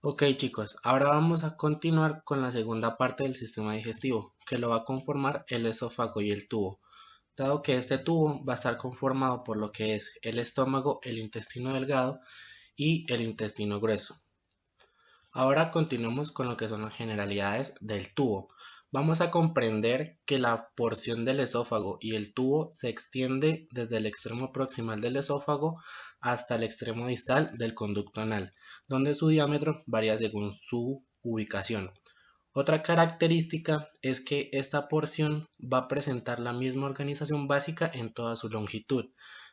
Ok chicos, ahora vamos a continuar con la segunda parte del sistema digestivo, que lo va a conformar el esófago y el tubo. Dado que este tubo va a estar conformado por lo que es el estómago, el intestino delgado y el intestino grueso. Ahora continuamos con lo que son las generalidades del tubo. Vamos a comprender que la porción del esófago y el tubo se extiende desde el extremo proximal del esófago hasta el extremo distal del conducto anal, donde su diámetro varía según su ubicación. Otra característica es que esta porción va a presentar la misma organización básica en toda su longitud,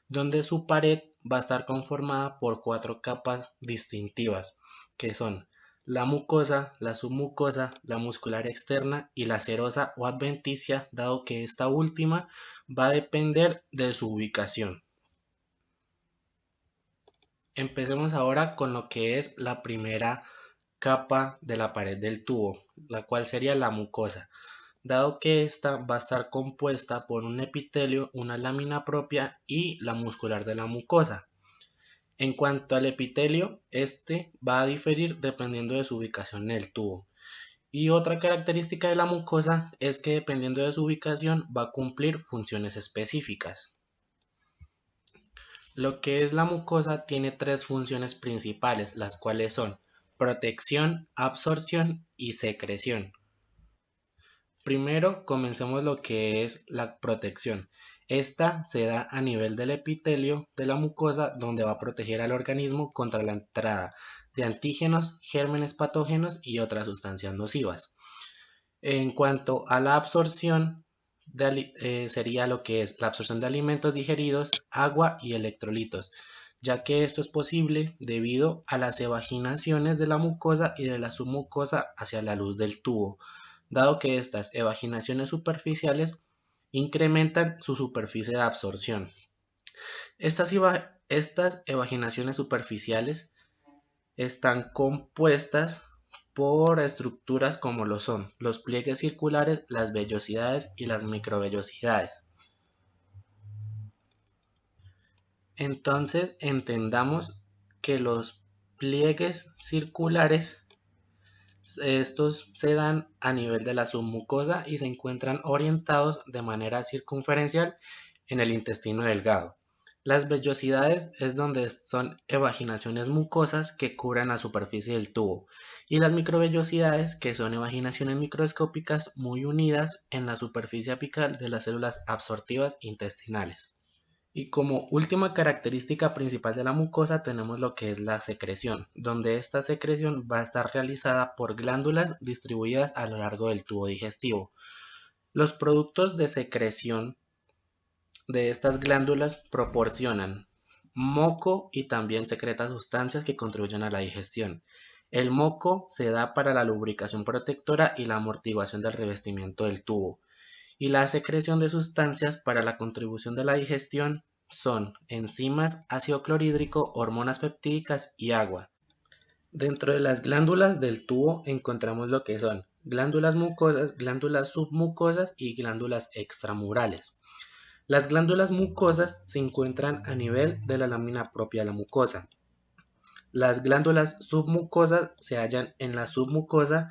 donde su pared va a estar conformada por cuatro capas distintivas, que son la mucosa, la submucosa, la muscular externa y la serosa o adventicia, dado que esta última va a depender de su ubicación. Empecemos ahora con lo que es la primera capa de la pared del tubo, la cual sería la mucosa dado que esta va a estar compuesta por un epitelio, una lámina propia y la muscular de la mucosa. En cuanto al epitelio, este va a diferir dependiendo de su ubicación en el tubo. Y otra característica de la mucosa es que dependiendo de su ubicación va a cumplir funciones específicas. Lo que es la mucosa tiene tres funciones principales, las cuales son protección, absorción y secreción. Primero comencemos lo que es la protección. Esta se da a nivel del epitelio de la mucosa donde va a proteger al organismo contra la entrada de antígenos, gérmenes patógenos y otras sustancias nocivas. En cuanto a la absorción, eh, sería lo que es la absorción de alimentos digeridos, agua y electrolitos, ya que esto es posible debido a las evaginaciones de la mucosa y de la submucosa hacia la luz del tubo dado que estas evaginaciones superficiales incrementan su superficie de absorción. Estas, evaginaciones superficiales están compuestas por estructuras como lo son los pliegues circulares, las vellosidades y las microvellosidades. Entonces entendamos que los pliegues circulares estos se dan a nivel de la submucosa y se encuentran orientados de manera circunferencial en el intestino delgado. Las vellosidades es donde son evaginaciones mucosas que cubren la superficie del tubo y las microvellosidades que son evaginaciones microscópicas muy unidas en la superficie apical de las células absortivas intestinales. Y como última característica principal de la mucosa tenemos lo que es la secreción, donde esta secreción va a estar realizada por glándulas distribuidas a lo largo del tubo digestivo. Los productos de secreción de estas glándulas proporcionan moco y también secreta sustancias que contribuyen a la digestión. El moco se da para la lubricación protectora y la amortiguación del revestimiento del tubo y la secreción de sustancias para la contribución de la digestión son enzimas, ácido clorhídrico, hormonas peptídicas y agua. Dentro de las glándulas del tubo encontramos lo que son glándulas mucosas, glándulas submucosas y glándulas extramurales. Las glándulas mucosas se encuentran a nivel de la lámina propia de la mucosa. Las glándulas submucosas se hallan en la submucosa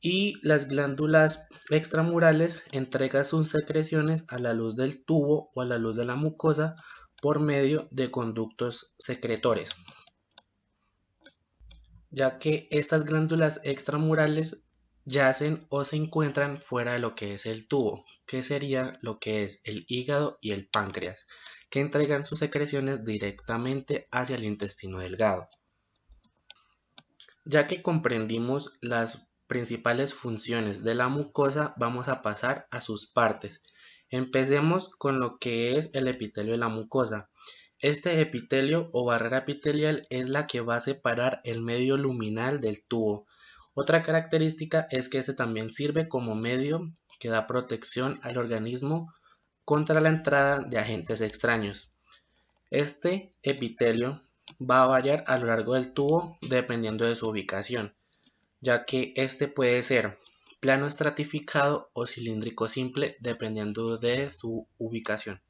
y las glándulas extramurales entregan sus secreciones a la luz del tubo o a la luz de la mucosa por medio de conductos secretores, ya que estas glándulas extramurales yacen o se encuentran fuera de lo que es el tubo, que sería lo que es el hígado y el páncreas, que entregan sus secreciones directamente hacia el intestino delgado. Ya que comprendimos las principales funciones de la mucosa, vamos a pasar a sus partes. Empecemos con lo que es el epitelio de la mucosa. Este epitelio o barrera epitelial es la que va a separar el medio luminal del tubo. Otra característica es que este también sirve como medio que da protección al organismo contra la entrada de agentes extraños. Este epitelio va a variar a lo largo del tubo dependiendo de su ubicación ya que este puede ser plano estratificado o cilíndrico simple dependiendo de su ubicación.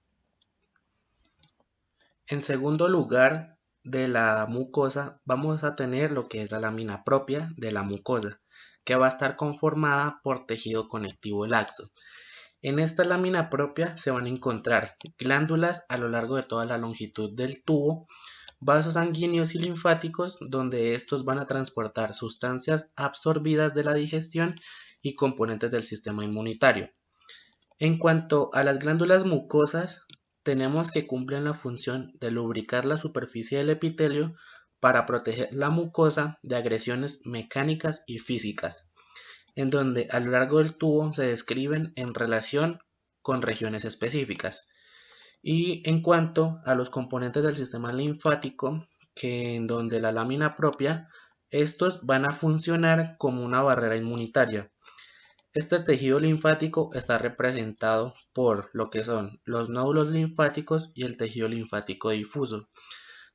En segundo lugar, de la mucosa vamos a tener lo que es la lámina propia de la mucosa, que va a estar conformada por tejido conectivo laxo. En esta lámina propia se van a encontrar glándulas a lo largo de toda la longitud del tubo, vasos sanguíneos y linfáticos donde estos van a transportar sustancias absorbidas de la digestión y componentes del sistema inmunitario. En cuanto a las glándulas mucosas, tenemos que cumplen la función de lubricar la superficie del epitelio para proteger la mucosa de agresiones mecánicas y físicas, en donde a lo largo del tubo se describen en relación con regiones específicas. Y en cuanto a los componentes del sistema linfático, que en donde la lámina propia, estos van a funcionar como una barrera inmunitaria, este tejido linfático está representado por lo que son los nódulos linfáticos y el tejido linfático difuso,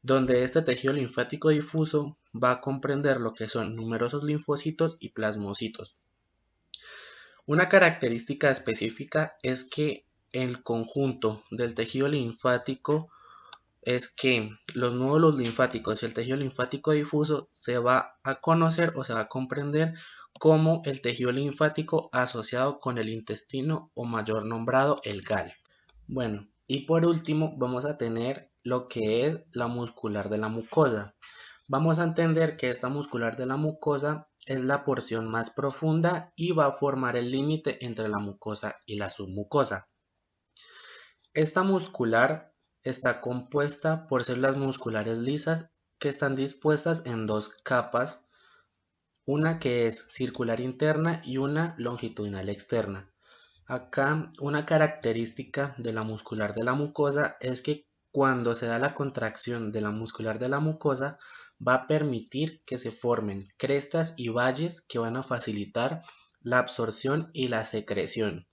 donde este tejido linfático difuso va a comprender lo que son numerosos linfocitos y plasmocitos. Una característica específica es que el conjunto del tejido linfático es que los nódulos linfáticos y el tejido linfático difuso se va a conocer o se va a comprender como el tejido linfático asociado con el intestino o mayor nombrado el GAL. Bueno, y por último vamos a tener lo que es la muscular de la mucosa. Vamos a entender que esta muscular de la mucosa es la porción más profunda y va a formar el límite entre la mucosa y la submucosa. Esta muscular está compuesta por células musculares lisas que están dispuestas en dos capas una que es circular interna y una longitudinal externa. Acá una característica de la muscular de la mucosa es que cuando se da la contracción de la muscular de la mucosa va a permitir que se formen crestas y valles que van a facilitar la absorción y la secreción.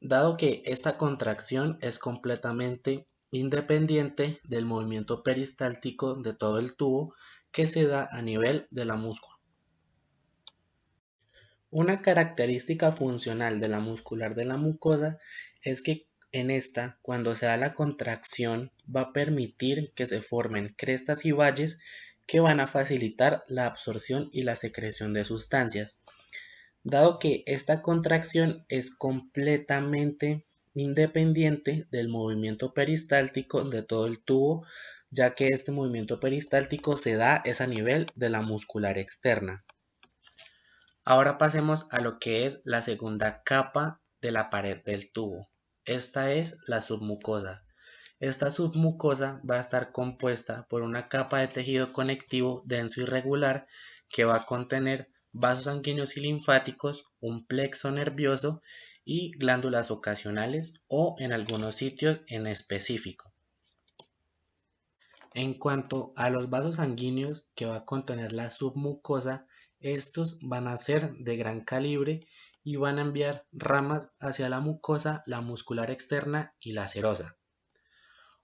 Dado que esta contracción es completamente independiente del movimiento peristáltico de todo el tubo que se da a nivel de la múscula. Una característica funcional de la muscular de la mucosa es que en esta, cuando se da la contracción, va a permitir que se formen crestas y valles que van a facilitar la absorción y la secreción de sustancias. Dado que esta contracción es completamente independiente del movimiento peristáltico de todo el tubo, ya que este movimiento peristáltico se da es a nivel de la muscular externa. Ahora pasemos a lo que es la segunda capa de la pared del tubo. Esta es la submucosa. Esta submucosa va a estar compuesta por una capa de tejido conectivo denso y regular que va a contener vasos sanguíneos y linfáticos, un plexo nervioso y glándulas ocasionales o en algunos sitios en específico. En cuanto a los vasos sanguíneos que va a contener la submucosa, estos van a ser de gran calibre y van a enviar ramas hacia la mucosa, la muscular externa y la serosa.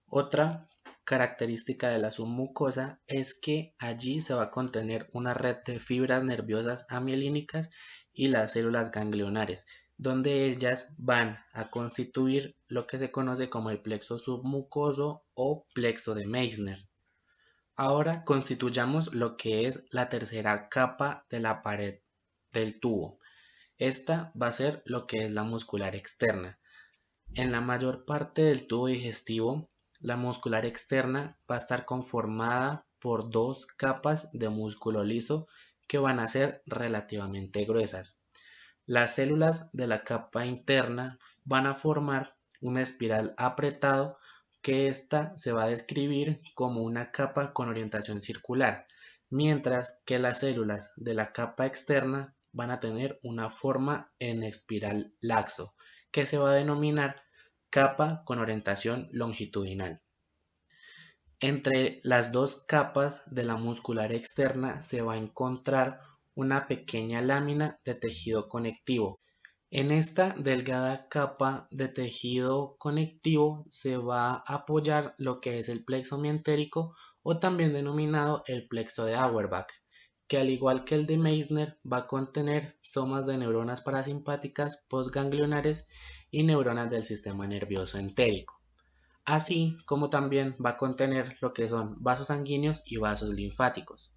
Otra característica de la submucosa es que allí se va a contener una red de fibras nerviosas amielínicas y las células ganglionares, donde ellas van a constituir lo que se conoce como el plexo submucoso o plexo de Meissner. Ahora constituyamos lo que es la tercera capa de la pared del tubo. Esta va a ser lo que es la muscular externa. En la mayor parte del tubo digestivo, la muscular externa va a estar conformada por dos capas de músculo liso que van a ser relativamente gruesas. Las células de la capa interna van a formar una espiral apretado que ésta se va a describir como una capa con orientación circular, mientras que las células de la capa externa van a tener una forma en espiral laxo, que se va a denominar capa con orientación longitudinal. Entre las dos capas de la muscular externa se va a encontrar una pequeña lámina de tejido conectivo, en esta delgada capa de tejido conectivo se va a apoyar lo que es el plexo mientérico o también denominado el plexo de Auerbach, que al igual que el de Meissner va a contener somas de neuronas parasimpáticas postganglionares y neuronas del sistema nervioso entérico. así como también va a contener lo que son vasos sanguíneos y vasos linfáticos.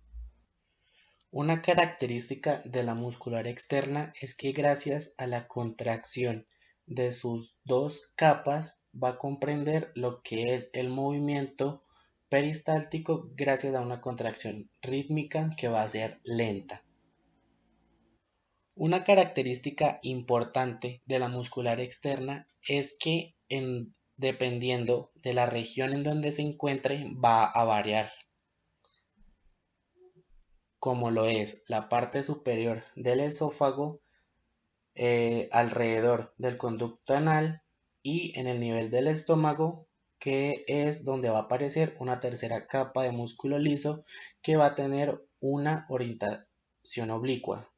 Una característica de la muscular externa es que gracias a la contracción de sus dos capas va a comprender lo que es el movimiento peristáltico gracias a una contracción rítmica que va a ser lenta. Una característica importante de la muscular externa es que en dependiendo de la región en donde se encuentre, va a variar. Como lo es la parte superior del esófago, eh, alrededor del conducto anal y en el nivel del estómago, que es donde va a aparecer una tercera capa de músculo liso que va a tener una orientación oblicua.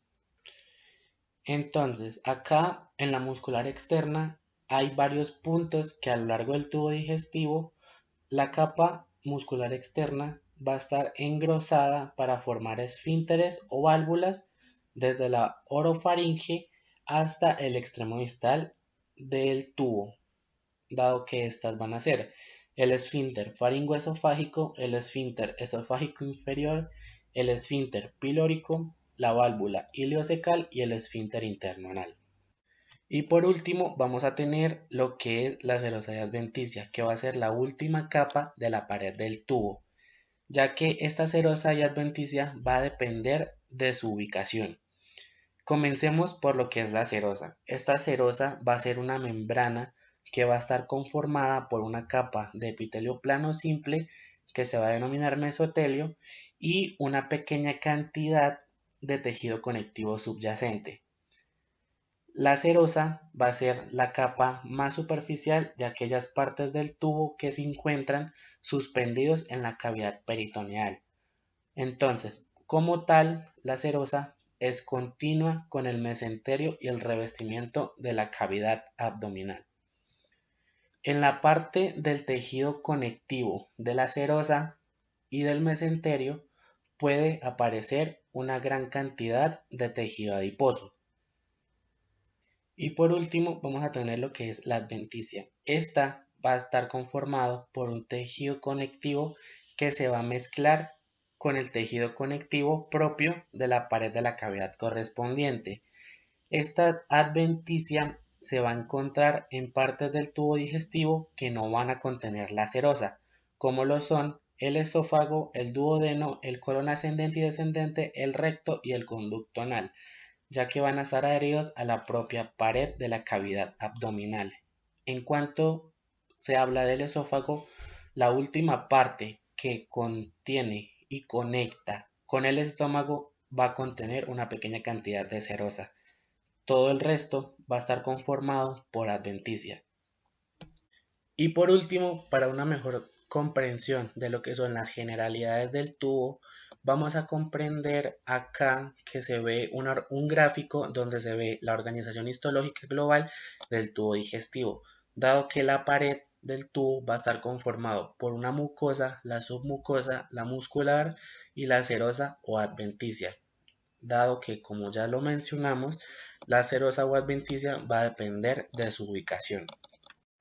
Entonces, acá en la muscular externa hay varios puntos que a lo largo del tubo digestivo la capa muscular externa va a estar engrosada para formar esfínteres o válvulas desde la orofaringe hasta el extremo distal del tubo, dado que estas van a ser el esfínter faringoesofágico, el esfínter esofágico inferior, el esfínter pilórico, la válvula ileocecal y el esfínter interno anal. Y por último vamos a tener lo que es la serosidad adventicia, que va a ser la última capa de la pared del tubo, ya que esta serosidad adventicia va a depender de su ubicación. Comencemos por lo que es la serosa. Esta serosa va a ser una membrana que va a estar conformada por una capa de epitelio plano simple que se va a denominar mesotelio y una pequeña cantidad de tejido conectivo subyacente. La serosa va a ser la capa más superficial de aquellas partes del tubo que se encuentran suspendidos en la cavidad peritoneal. Entonces, como tal, la serosa es continua con el mesenterio y el revestimiento de la cavidad abdominal. En la parte del tejido conectivo de la serosa y del mesenterio puede aparecer una gran cantidad de tejido adiposo. Y por último vamos a tener lo que es la adventicia. Esta va a estar conformado por un tejido conectivo que se va a mezclar con el tejido conectivo propio de la pared de la cavidad correspondiente. Esta adventicia se va a encontrar en partes del tubo digestivo que no van a contener la serosa, como lo son el esófago, el duodeno, el colon ascendente y descendente, el recto y el conducto anal ya que van a estar adheridos a la propia pared de la cavidad abdominal. En cuanto se habla del esófago, la última parte que contiene y conecta con el estómago va a contener una pequeña cantidad de serosa. Todo el resto va a estar conformado por adventicia. Y por último, para una mejor comprensión de lo que son las generalidades del tubo, vamos a comprender acá que se ve un gráfico donde se ve la organización histológica global del tubo digestivo, dado que la pared del tubo va a estar conformado por una mucosa, la submucosa, la muscular y la serosa o adventicia, dado que como ya lo mencionamos, la serosa o adventicia va a depender de su ubicación.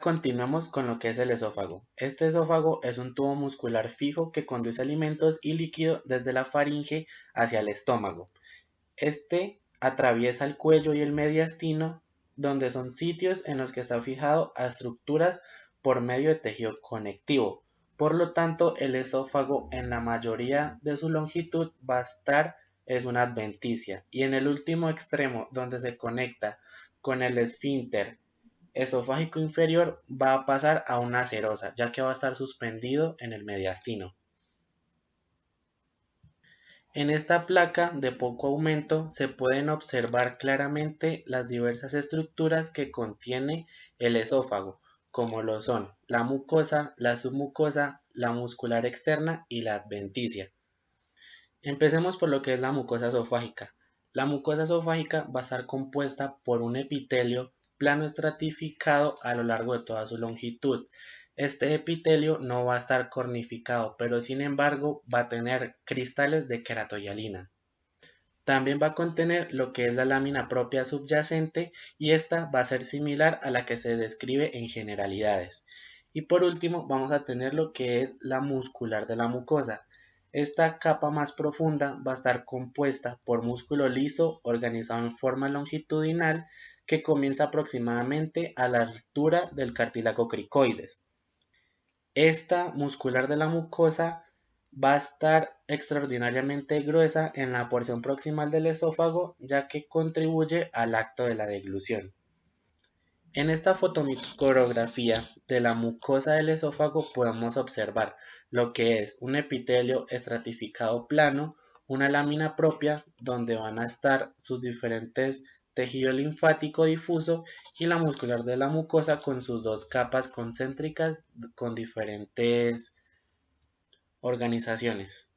Continuamos con lo que es el esófago. Este esófago es un tubo muscular fijo que conduce alimentos y líquido desde la faringe hacia el estómago. Este atraviesa el cuello y el mediastino, donde son sitios en los que está fijado a estructuras por medio de tejido conectivo. Por lo tanto, el esófago en la mayoría de su longitud va a estar es una adventicia y en el último extremo donde se conecta con el esfínter esofágico inferior va a pasar a una serosa, ya que va a estar suspendido en el mediastino. En esta placa de poco aumento se pueden observar claramente las diversas estructuras que contiene el esófago, como lo son la mucosa, la submucosa, la muscular externa y la adventicia. Empecemos por lo que es la mucosa esofágica. La mucosa esofágica va a estar compuesta por un epitelio plano estratificado a lo largo de toda su longitud. Este epitelio no va a estar cornificado, pero sin embargo va a tener cristales de queratoyalina. También va a contener lo que es la lámina propia subyacente y esta va a ser similar a la que se describe en generalidades. Y por último vamos a tener lo que es la muscular de la mucosa. Esta capa más profunda va a estar compuesta por músculo liso organizado en forma longitudinal que comienza aproximadamente a la altura del cartílago cricoides. Esta muscular de la mucosa va a estar extraordinariamente gruesa en la porción proximal del esófago ya que contribuye al acto de la deglución. En esta fotomicrografía de la mucosa del esófago podemos observar lo que es un epitelio estratificado plano, una lámina propia donde van a estar sus diferentes tejido linfático difuso y la muscular de la mucosa con sus dos capas concéntricas con diferentes organizaciones.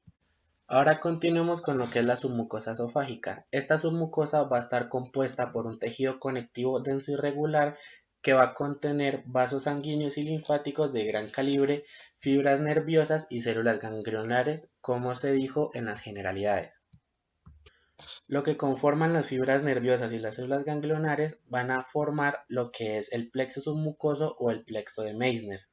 Ahora continuemos con lo que es la submucosa esofágica. Esta submucosa va a estar compuesta por un tejido conectivo denso y regular que va a contener vasos sanguíneos y linfáticos de gran calibre, fibras nerviosas y células ganglionares, como se dijo en las generalidades. Lo que conforman las fibras nerviosas y las células ganglionares van a formar lo que es el plexo submucoso o el plexo de Meissner.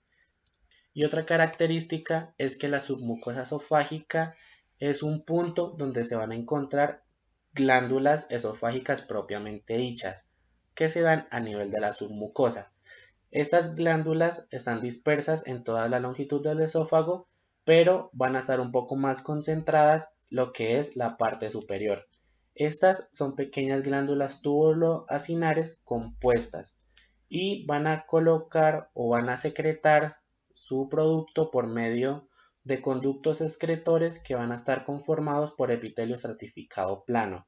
Y otra característica es que la submucosa esofágica es un punto donde se van a encontrar glándulas esofágicas propiamente dichas, que se dan a nivel de la submucosa. Estas glándulas están dispersas en toda la longitud del esófago, pero van a estar un poco más concentradas lo que es la parte superior. Estas son pequeñas glándulas tubuloacinares compuestas y van a colocar o van a secretar su producto por medio de conductos excretores que van a estar conformados por epitelio estratificado plano.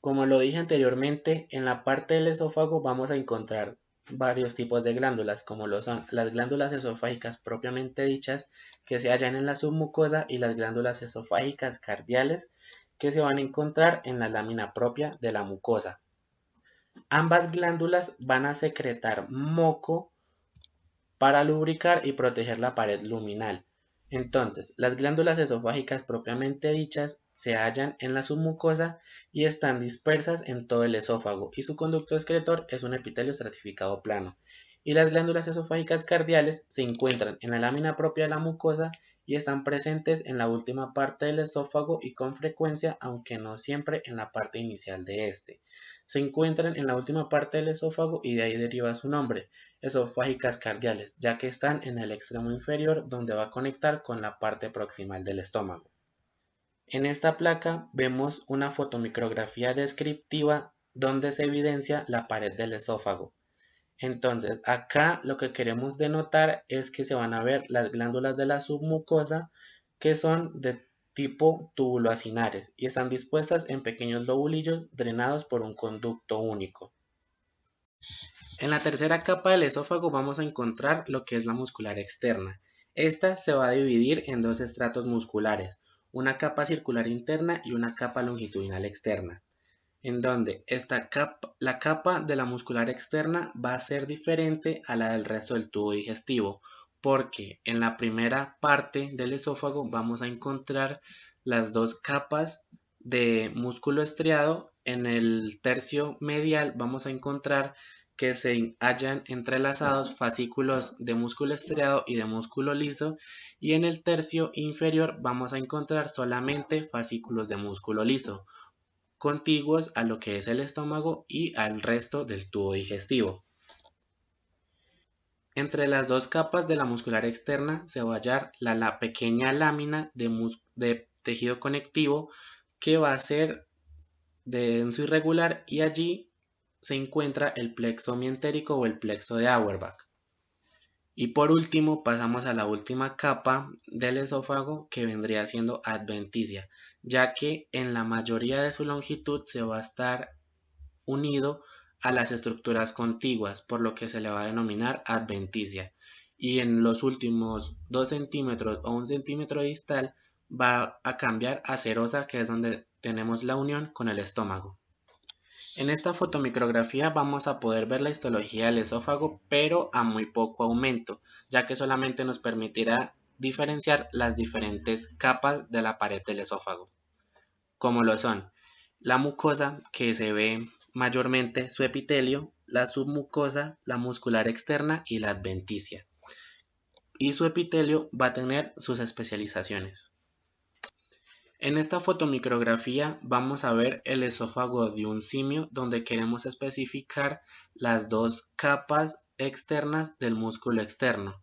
Como lo dije anteriormente, en la parte del esófago vamos a encontrar varios tipos de glándulas, como lo son las glándulas esofágicas propiamente dichas, que se hallan en la submucosa, y las glándulas esofágicas cardiales, que se van a encontrar en la lámina propia de la mucosa. Ambas glándulas van a secretar moco para lubricar y proteger la pared luminal. Entonces, las glándulas esofágicas propiamente dichas se hallan en la submucosa y están dispersas en todo el esófago y su conducto excretor es un epitelio estratificado plano. Y las glándulas esofágicas cardiales se encuentran en la lámina propia de la mucosa y están presentes en la última parte del esófago y con frecuencia, aunque no siempre, en la parte inicial de este. Se encuentran en la última parte del esófago y de ahí deriva su nombre, esofágicas cardiales, ya que están en el extremo inferior donde va a conectar con la parte proximal del estómago. En esta placa vemos una fotomicrografía descriptiva donde se evidencia la pared del esófago. Entonces, acá lo que queremos denotar es que se van a ver las glándulas de la submucosa que son de tipo tubuloacinares y están dispuestas en pequeños lobulillos drenados por un conducto único. En la tercera capa del esófago vamos a encontrar lo que es la muscular externa. Esta se va a dividir en dos estratos musculares, una capa circular interna y una capa longitudinal externa en donde esta la capa de la muscular externa va a ser diferente a la del resto del tubo digestivo, porque en la primera parte del esófago vamos a encontrar las dos capas de músculo estriado. En el tercio medial vamos a encontrar que se hallan entrelazados fascículos de músculo estriado y de músculo liso y en el tercio inferior vamos a encontrar solamente fascículos de músculo liso contiguos a lo que es el estómago y al resto del tubo digestivo. Entre las dos capas de la muscular externa se va a hallar la, pequeña lámina de, tejido conectivo que va a ser de denso irregular y allí se encuentra el plexo mientérico o el plexo de Auerbach. Y por último pasamos a la última capa del esófago que vendría siendo adventicia, ya que en la mayoría de su longitud se va a estar unido a las estructuras contiguas, por lo que se le va a denominar adventicia. Y en los últimos 2 centímetros o 1 centímetro distal va a cambiar a cerosa, que es donde tenemos la unión con el estómago. En esta fotomicrografía vamos a poder ver la histología del esófago, pero a muy poco aumento, ya que solamente nos permitirá diferenciar las diferentes capas de la pared del esófago, como lo son la mucosa, que se ve mayormente su epitelio, la submucosa, la muscular externa y la adventicia. Y su epitelio va a tener sus especializaciones. En esta fotomicrografía vamos a ver el esófago de un simio donde queremos especificar las dos capas externas del músculo externo.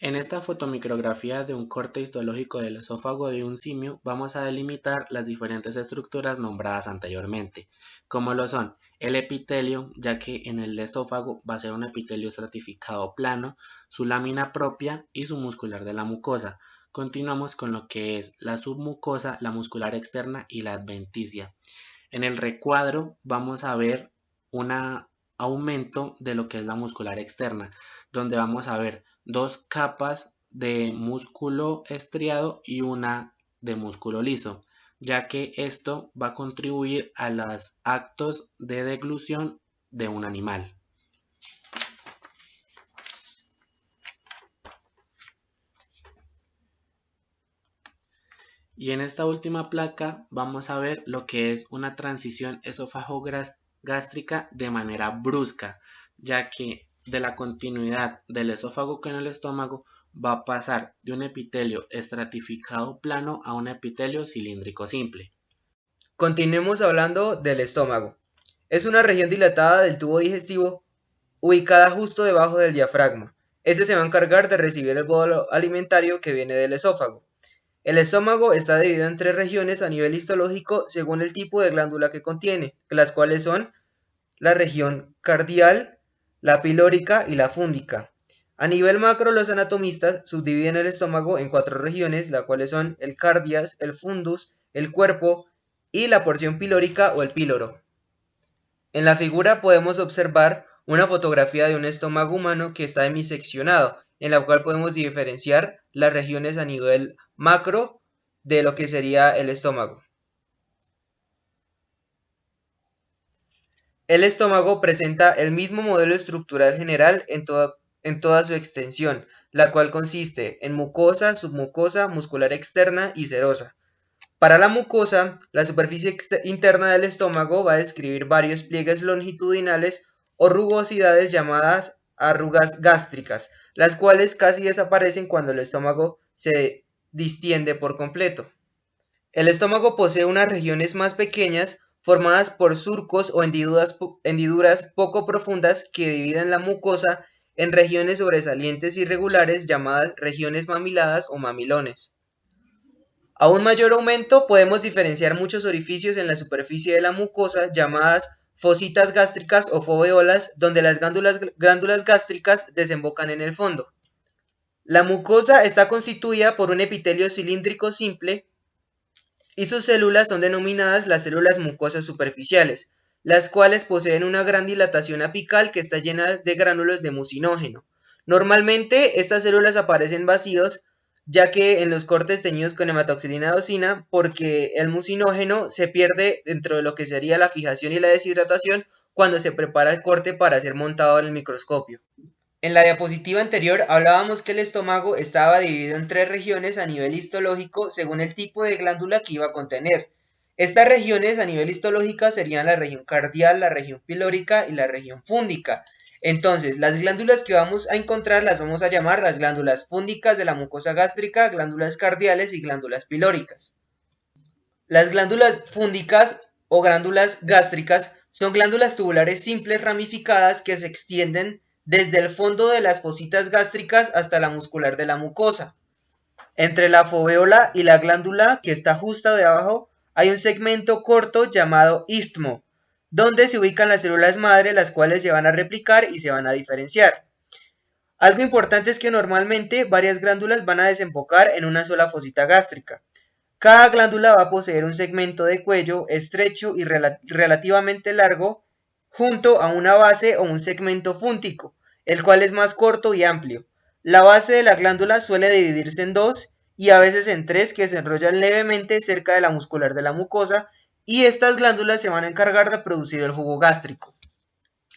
En esta fotomicrografía de un corte histológico del esófago de un simio vamos a delimitar las diferentes estructuras nombradas anteriormente, como lo son el epitelio, ya que en el esófago va a ser un epitelio estratificado plano, su lámina propia y su muscular de la mucosa. Continuamos con lo que es la submucosa, la muscular externa y la adventicia. En el recuadro vamos a ver un aumento de lo que es la muscular externa, donde vamos a ver dos capas de músculo estriado y una de músculo liso, ya que esto va a contribuir a los actos de deglución de un animal. Y en esta última placa vamos a ver lo que es una transición esófago-gástrica de manera brusca, ya que de la continuidad del esófago con el estómago va a pasar de un epitelio estratificado plano a un epitelio cilíndrico simple. Continuemos hablando del estómago. Es una región dilatada del tubo digestivo ubicada justo debajo del diafragma. Este se va a encargar de recibir el bolo alimentario que viene del esófago. El estómago está dividido en tres regiones a nivel histológico según el tipo de glándula que contiene, las cuales son la región cardial, la pilórica y la fúndica. A nivel macro, los anatomistas subdividen el estómago en cuatro regiones, las cuales son el cardias, el fundus, el cuerpo y la porción pilórica o el píloro. En la figura podemos observar una fotografía de un estómago humano que está hemiseccionado, en la cual podemos diferenciar las regiones a nivel macro de lo que sería el estómago. El estómago presenta el mismo modelo estructural general en toda, su extensión, la cual consiste en mucosa, submucosa, muscular externa y serosa. Para la mucosa, la superficie interna del estómago va a describir varios pliegues longitudinales o rugosidades llamadas arrugas gástricas, las cuales casi desaparecen cuando el estómago se distiende por completo. El estómago posee unas regiones más pequeñas formadas por surcos o hendiduras, poco profundas que dividen la mucosa en regiones sobresalientes irregulares llamadas regiones mamiladas o mamilones. A un mayor aumento podemos diferenciar muchos orificios en la superficie de la mucosa llamadas fositas gástricas o foveolas donde las glándulas, glándulas gástricas desembocan en el fondo. La mucosa está constituida por un epitelio cilíndrico simple y sus células son denominadas las células mucosas superficiales, las cuales poseen una gran dilatación apical que está llena de gránulos de mucinógeno. Normalmente estas células aparecen vacíos ya que en los cortes teñidos con hematoxilina docina porque el mucinógeno se pierde dentro de lo que sería la fijación y la deshidratación cuando se prepara el corte para ser montado en el microscopio. En la diapositiva anterior hablábamos que el estómago estaba dividido en tres regiones a nivel histológico según el tipo de glándula que iba a contener. Estas regiones a nivel histológico serían la región cardial, la región pilórica y la región fúndica. Entonces, las glándulas que vamos a encontrar las vamos a llamar las glándulas fúndicas de la mucosa gástrica, glándulas cardiales y glándulas pilóricas. Las glándulas fúndicas o glándulas gástricas son glándulas tubulares simples ramificadas que se extienden desde el fondo de las fositas gástricas hasta la muscular de la mucosa. Entre la foveola y la glándula que está justo debajo hay un segmento corto llamado istmo, donde se ubican las células madre, las cuales se van a replicar y se van a diferenciar. Algo importante es que normalmente varias glándulas van a desembocar en una sola fosita gástrica. Cada glándula va a poseer un segmento de cuello estrecho y relativamente largo junto a una base o un segmento fúntico, el cual es más corto y amplio. La base de la glándula suele dividirse en dos y a veces en tres que se enrollan levemente cerca de la muscular de la mucosa y estas glándulas se van a encargar de producir el jugo gástrico.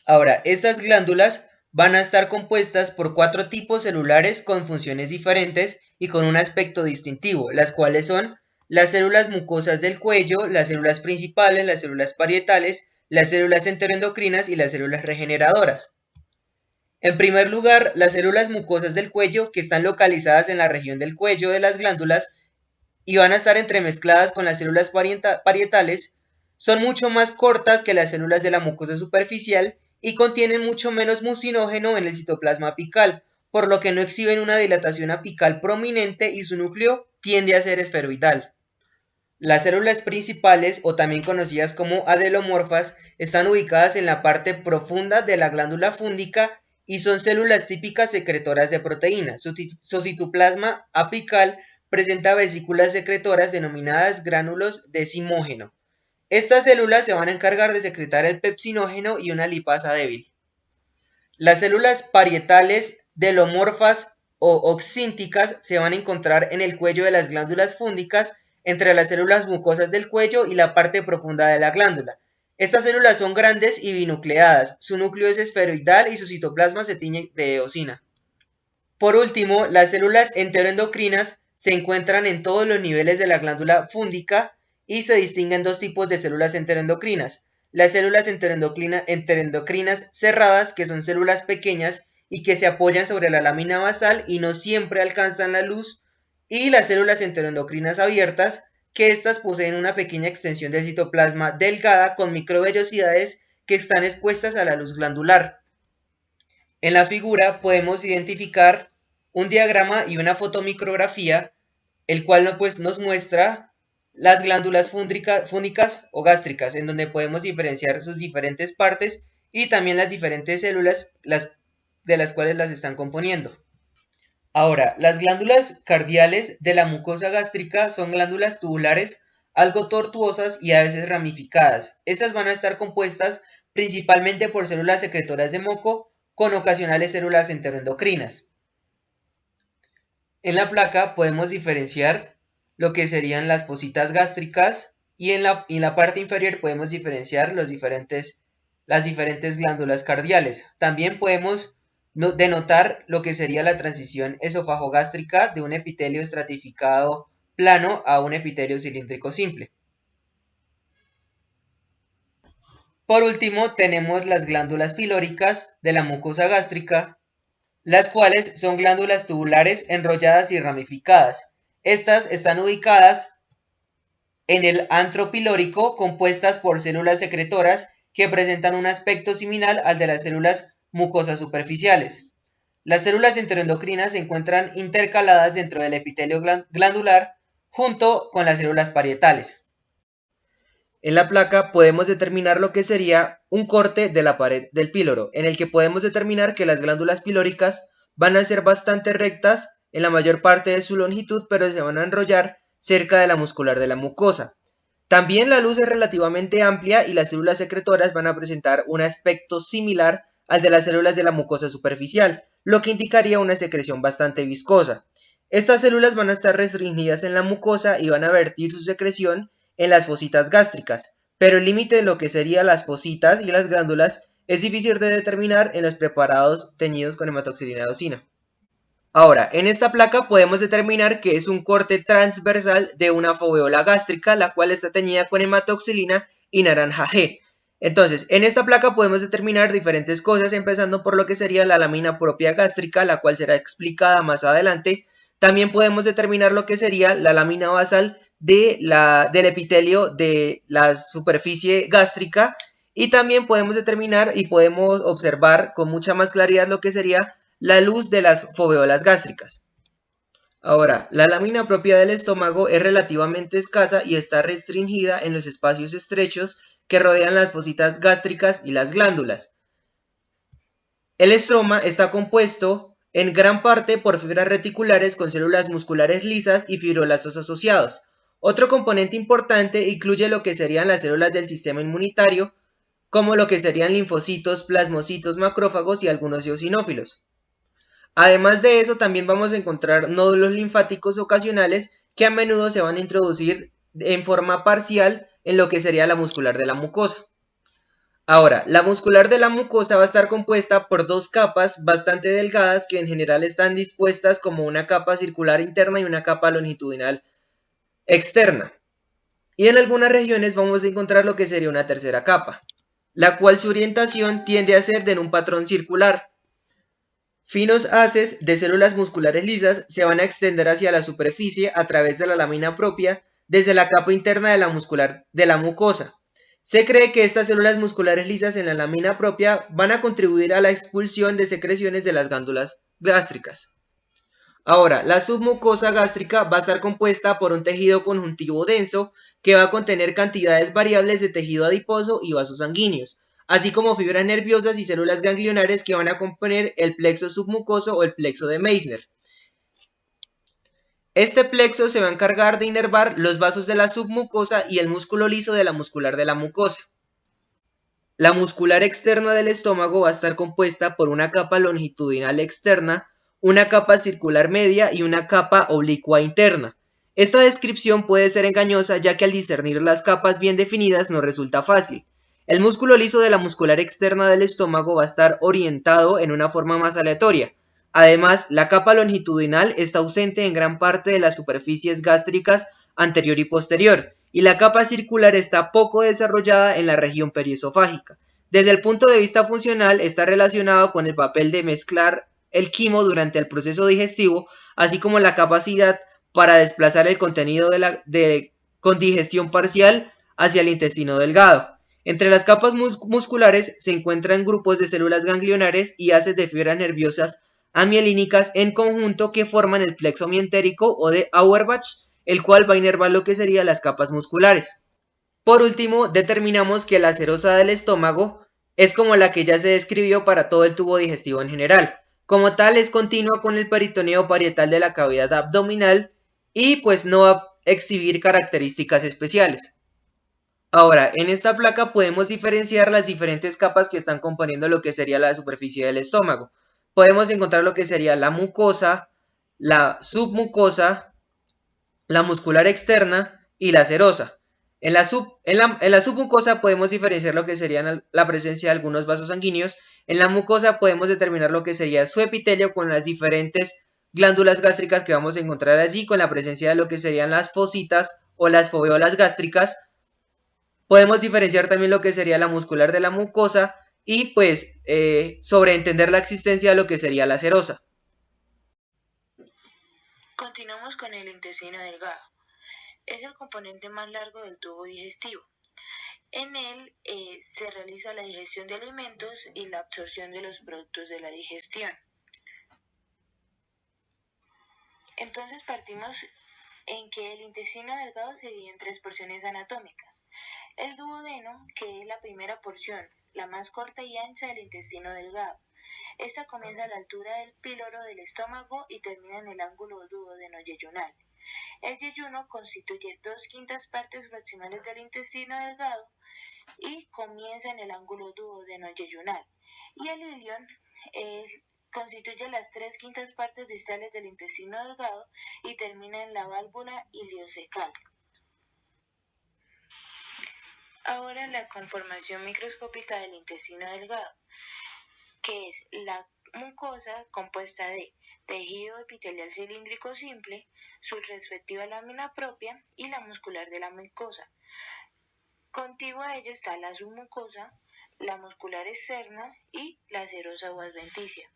Ahora, estas glándulas van a estar compuestas por cuatro tipos celulares con funciones diferentes y con un aspecto distintivo, las cuales son las células mucosas del cuello, las células principales, las células parietales, las células enteroendocrinas y las células regeneradoras. En primer lugar, las células mucosas del cuello, que están localizadas en la región del cuello de las glándulas y van a estar entremezcladas con las células parietales, son mucho más cortas que las células de la mucosa superficial y contienen mucho menos mucinógeno en el citoplasma apical, por lo que no exhiben una dilatación apical prominente y su núcleo tiende a ser esferoidal. Las células principales, o también conocidas como adelomorfas, están ubicadas en la parte profunda de la glándula fúndica y son células típicas secretoras de proteínas. Su, citoplasma apical presenta vesículas secretoras denominadas gránulos de simógeno. Estas células se van a encargar de secretar el pepsinógeno y una lipasa débil. Las células parietales delomorfas o oxínticas se van a encontrar en el cuello de las glándulas fúndicas entre las células mucosas del cuello y la parte profunda de la glándula. Estas células son grandes y binucleadas, su núcleo es esferoidal y su citoplasma se tiñe de eosina. Por último, las células enteroendocrinas se encuentran en todos los niveles de la glándula fúndica y se distinguen dos tipos de células enteroendocrinas. Las células enteroendocrinas cerradas, que son células pequeñas y que se apoyan sobre la lámina basal y no siempre alcanzan la luz, y las células enteroendocrinas abiertas, que éstas poseen una pequeña extensión del citoplasma delgada con microvellosidades que están expuestas a la luz glandular. En la figura podemos identificar un diagrama y una fotomicrografía, el cual pues, nos muestra las glándulas fúndicas o gástricas, en donde podemos diferenciar sus diferentes partes y también las diferentes células de las cuales las están componiendo. Ahora, las glándulas cardiales de la mucosa gástrica son glándulas tubulares algo tortuosas y a veces ramificadas. Estas van a estar compuestas principalmente por células secretoras de moco con ocasionales células enteroendocrinas. En la placa podemos diferenciar lo que serían las fositas gástricas y en la, en la parte inferior podemos diferenciar las diferentes glándulas cardiales. También podemos denotar lo que sería la transición esofagogástrica de un epitelio estratificado plano a un epitelio cilíndrico simple. Por último, tenemos las glándulas pilóricas de la mucosa gástrica, las cuales son glándulas tubulares enrolladas y ramificadas. Estas están ubicadas en el antro pilórico, compuestas por células secretoras que presentan un aspecto similar al de las células mucosas superficiales. Las células enteroendocrinas se encuentran intercaladas dentro del epitelio glandular junto con las células parietales. En la placa podemos determinar lo que sería un corte de la pared del píloro, en el que podemos determinar que las glándulas pilóricas van a ser bastante rectas en la mayor parte de su longitud, pero se van a enrollar cerca de la muscular de la mucosa. También la luz es relativamente amplia y las células secretoras van a presentar un aspecto similar al de las células de la mucosa superficial, lo que indicaría una secreción bastante viscosa. Estas células van a estar restringidas en la mucosa y van a vertir su secreción en las fositas gástricas, pero el límite de lo que serían las fositas y las glándulas es difícil de determinar en los preparados teñidos con hematoxilina docina. Ahora, en esta placa podemos determinar que es un corte transversal de una foveola gástrica, la cual está teñida con hematoxilina y naranja G, entonces, en esta placa podemos determinar diferentes cosas, empezando por lo que sería la lámina propia gástrica, la cual será explicada más adelante. También podemos determinar lo que sería la lámina basal de la, del epitelio de la superficie gástrica. Y también podemos determinar y podemos observar con mucha más claridad lo que sería la luz de las foveolas gástricas. Ahora, la lámina propia del estómago es relativamente escasa y está restringida en los espacios estrechos que rodean las fositas gástricas y las glándulas. El estroma está compuesto en gran parte por fibras reticulares con células musculares lisas y fibroblastos asociados. Otro componente importante incluye lo que serían las células del sistema inmunitario, como lo que serían linfocitos, plasmocitos, macrófagos y algunos eosinófilos. Además de eso, también vamos a encontrar nódulos linfáticos ocasionales que a menudo se van a introducir en forma parcial en lo que sería la muscular de la mucosa. Ahora, la muscular de la mucosa va a estar compuesta por dos capas bastante delgadas que en general están dispuestas como una capa circular interna y una capa longitudinal externa. Y en algunas regiones vamos a encontrar lo que sería una tercera capa. la cual su orientación tiende a ser de un patrón circular. Finos haces de células musculares lisas se van a extender hacia la superficie a través de la lámina propia desde la capa interna de la, muscular, de la mucosa. Se cree que estas células musculares lisas en la lámina propia van a contribuir a la expulsión de secreciones de las glándulas gástricas. Ahora, la submucosa gástrica va a estar compuesta por un tejido conjuntivo denso que va a contener cantidades variables de tejido adiposo y vasos sanguíneos, así como fibras nerviosas y células ganglionares que van a componer el plexo submucoso o el plexo de Meissner. Este plexo se va a encargar de inervar los vasos de la submucosa y el músculo liso de la muscular de la mucosa. La muscular externa del estómago va a estar compuesta por una capa longitudinal externa, una capa circular media y una capa oblicua interna. Esta descripción puede ser engañosa ya que al discernir las capas bien definidas no resulta fácil. El músculo liso de la muscular externa del estómago va a estar orientado en una forma más aleatoria. Además, la capa longitudinal está ausente en gran parte de las superficies gástricas anterior y posterior, y la capa circular está poco desarrollada en la región periesofágica. Desde el punto de vista funcional, está relacionado con el papel de mezclar el quimo durante el proceso digestivo, así como la capacidad para desplazar el contenido de la, de, con digestión parcial hacia el intestino delgado. Entre las capas musculares se encuentran grupos de células ganglionares y haces de fibras nerviosas amielínicas en conjunto que forman el plexo mientérico o de Auerbach, el cual va a inervar lo que serían las capas musculares. Por último, determinamos que la serosa del estómago es como la que ya se describió para todo el tubo digestivo en general. Como tal, es continua con el peritoneo parietal de la cavidad abdominal y pues no va a exhibir características especiales. Ahora, en esta placa podemos diferenciar las diferentes capas que están componiendo lo que sería la superficie del estómago. Podemos encontrar lo que sería la mucosa, la submucosa, la muscular externa y la serosa. En la, submucosa podemos diferenciar lo que sería la presencia de algunos vasos sanguíneos. En la mucosa podemos determinar lo que sería su epitelio con las diferentes glándulas gástricas que vamos a encontrar allí, con la presencia de lo que serían las fositas o las foveolas gástricas Podemos diferenciar también lo que sería la muscular de la mucosa y pues eh, sobreentender la existencia de lo que sería la serosa. Continuamos con el intestino delgado. Es el componente más largo del tubo digestivo. En él eh, se realiza la digestión de alimentos y la absorción de los productos de la digestión. Entonces partimos en que el intestino delgado se divide en tres porciones anatómicas. El duodeno, que es la primera porción, la más corta y ancha del intestino delgado. Esta comienza a la altura del píloro del estómago y termina en el ángulo duodeno-yeyunal. El yeyuno constituye dos quintas partes fraccionales del intestino delgado y comienza en el ángulo duodeno-yeyunal. Y el ilion constituye las tres quintas partes distales del intestino delgado y termina en la válvula iliocecal. Ahora la conformación microscópica del intestino delgado, que es la mucosa compuesta de tejido epitelial cilíndrico simple, su respectiva lámina propia y la muscular de la mucosa. Contigua a ello está la submucosa, la muscular externa y la serosa o adventicia.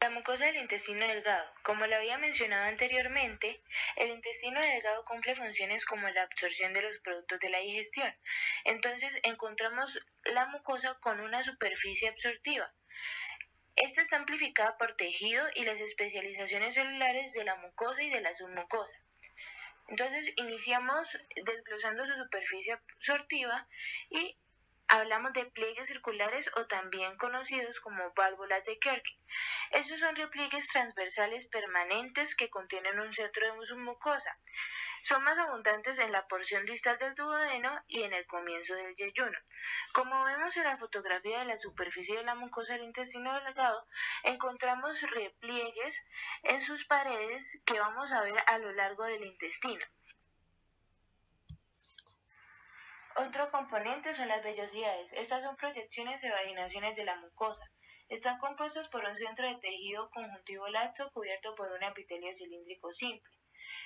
La mucosa del intestino delgado. Como lo había mencionado anteriormente, el intestino delgado cumple funciones como la absorción de los productos de la digestión. Entonces encontramos la mucosa con una superficie absortiva. Esta está amplificada por tejido y las especializaciones celulares de la mucosa y de la submucosa. Entonces iniciamos desglosando su superficie absortiva y Hablamos de pliegues circulares o también conocidos como válvulas de Kerki. Estos son repliegues transversales permanentes que contienen un centro de mucosa. Son más abundantes en la porción distal del duodeno y en el comienzo del yeyuno. Como vemos en la fotografía de la superficie de la mucosa del intestino delgado, encontramos repliegues en sus paredes que vamos a ver a lo largo del intestino. Otro componente son las vellosidades. Estas son proyecciones de vaginaciones de la mucosa. Están compuestas por un centro de tejido conjuntivo laxo cubierto por un epitelio cilíndrico simple.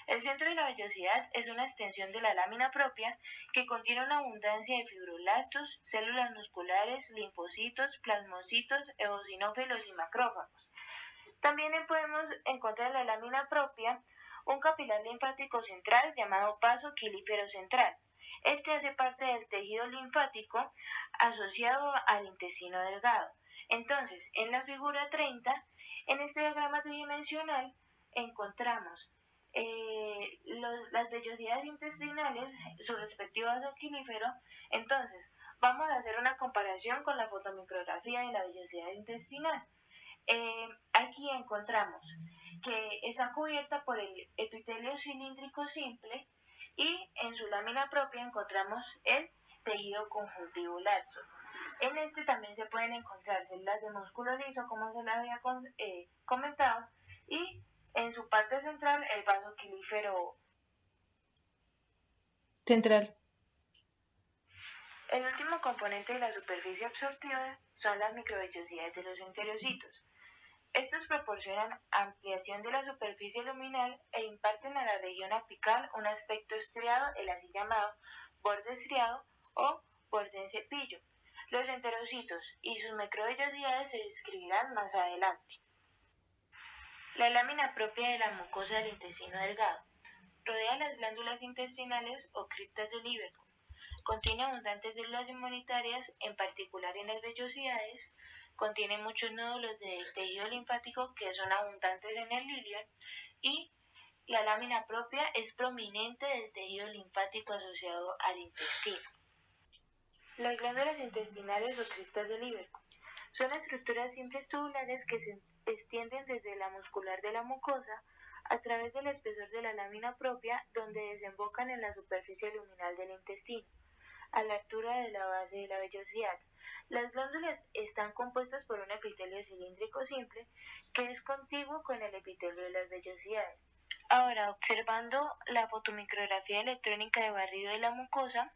El centro de la vellosidad es una extensión de la lámina propia que contiene una abundancia de fibroblastos, células musculares, linfocitos, plasmocitos, eosinófilos y macrófagos. También podemos encontrar en la lámina propia un capilar linfático central llamado paso quilífero central. Este hace parte del tejido linfático asociado al intestino delgado. Entonces, en la figura 30, en este diagrama tridimensional, encontramos eh, las vellosidades intestinales, su respectivo aquilífero. Entonces, vamos a hacer una comparación con la fotomicrografía de la vellosidad intestinal. Eh, aquí encontramos que está cubierta por el epitelio cilíndrico simple y en su lámina propia encontramos el tejido conjuntivo laxo. En este también se pueden encontrar células de músculo liso, como se les había eh, comentado, y en su parte central el vaso quilífero central. El último componente de la superficie absortiva son las microvellosidades de los enterocitos. Estos proporcionan ampliación de la superficie luminal e imparten a la región apical un aspecto estriado, el así llamado borde estriado o borde en cepillo. Los enterocitos y sus microvellosidades se describirán más adelante. La lámina propia de la mucosa del intestino delgado rodea las glándulas intestinales o criptas del Iberco. Contiene abundantes células inmunitarias, en particular en las vellosidades. Contiene muchos nódulos de tejido linfático que son abundantes en el ilion y la lámina propia es prominente del tejido linfático asociado al intestino. Las glándulas intestinales o criptas del Iberco son estructuras simples tubulares que se extienden desde la muscular de la mucosa a través del espesor de la lámina propia donde desembocan en la superficie luminal del intestino, a la altura de la base de la vellosidad. Las glándulas están compuestas por un epitelio cilíndrico simple que es contiguo con el epitelio de las vellosidades. Ahora, observando la fotomicrografía electrónica de barrido de la mucosa,